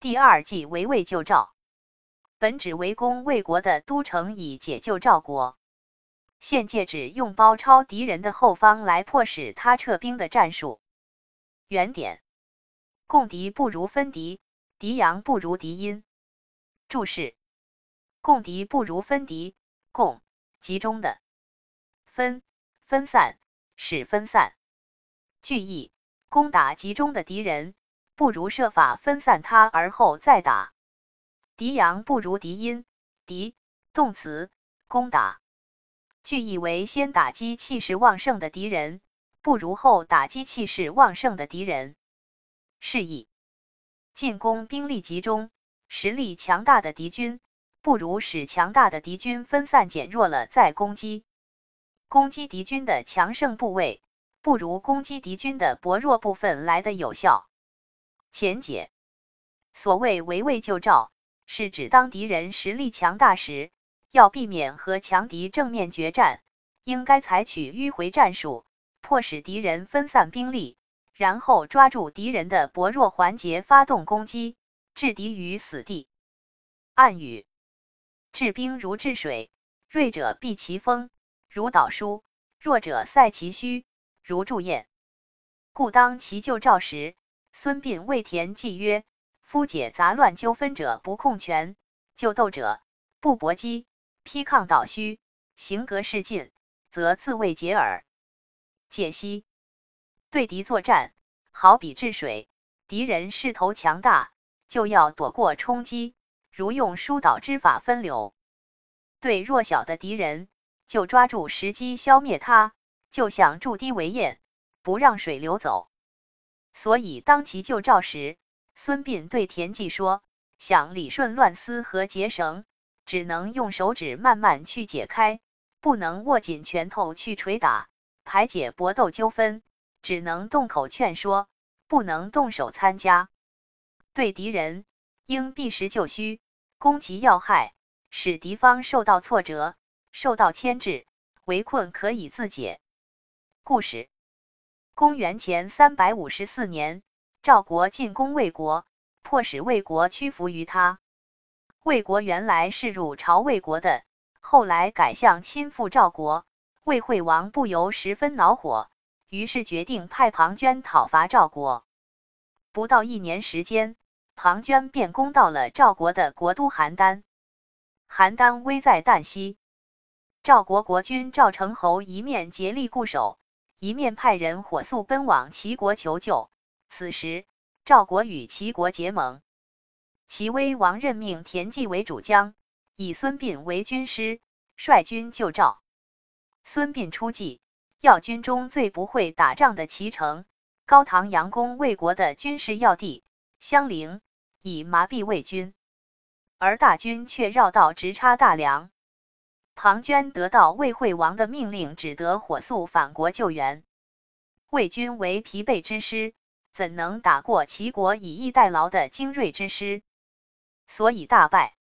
第二计围魏救赵，本指围攻魏国的都城，以解救赵国。现借指用包抄敌人的后方来迫使他撤兵的战术。原点：共敌不如分敌，敌阳不如敌阴。注释：共敌不如分敌，共集中的，分分散使分散。句意：攻打集中的敌人，不如设法分散他而后再打。敌阳不如敌阴，敌动词，攻打。句意为先打击气势旺盛的敌人，不如后打击气势旺盛的敌人。示意进攻兵力集中、实力强大的敌军，不如使强大的敌军分散减弱了再攻击。攻击敌军的强盛部位，不如攻击敌军的薄弱部分来的有效。前解所谓围魏救赵，是指当敌人实力强大时。要避免和强敌正面决战，应该采取迂回战术，迫使敌人分散兵力，然后抓住敌人的薄弱环节发动攻击，置敌于死地。暗语：治兵如治水，锐者避其锋，如导书；弱者塞其虚，如祝堰。故当其救赵时，孙膑为田忌曰：“夫解杂乱纠纷者不控权，救斗者不搏击。”批抗倒虚，行格势尽，则自卫解耳。解析：对敌作战，好比治水，敌人势头强大，就要躲过冲击，如用疏导之法分流；对弱小的敌人，就抓住时机消灭他，就像筑堤为堰，不让水流走。所以当其救赵时，孙膑对田忌说：“想理顺乱丝和结绳。”只能用手指慢慢去解开，不能握紧拳头去捶打，排解搏斗纠纷。只能动口劝说，不能动手参加。对敌人，应避实就虚，攻其要害，使敌方受到挫折，受到牵制，围困可以自解。故事：公元前三百五十四年，赵国进攻魏国，迫使魏国屈服于他。魏国原来是入朝魏国的，后来改向亲附赵国。魏惠王不由十分恼火，于是决定派庞涓讨伐赵国。不到一年时间，庞涓便攻到了赵国的国都邯郸。邯郸危在旦夕，赵国国君赵成侯一面竭力固守，一面派人火速奔往齐国求救。此时，赵国与齐国结盟。齐威王任命田忌为主将，以孙膑为军师，率军救赵。孙膑出计，要军中最不会打仗的齐城（高唐阳宫魏国的军事要地）相陵，以麻痹魏军，而大军却绕道直插大梁。庞涓得到魏惠王的命令，只得火速返国救援。魏军为疲惫之师，怎能打过齐国以逸待劳的精锐之师？所以大败。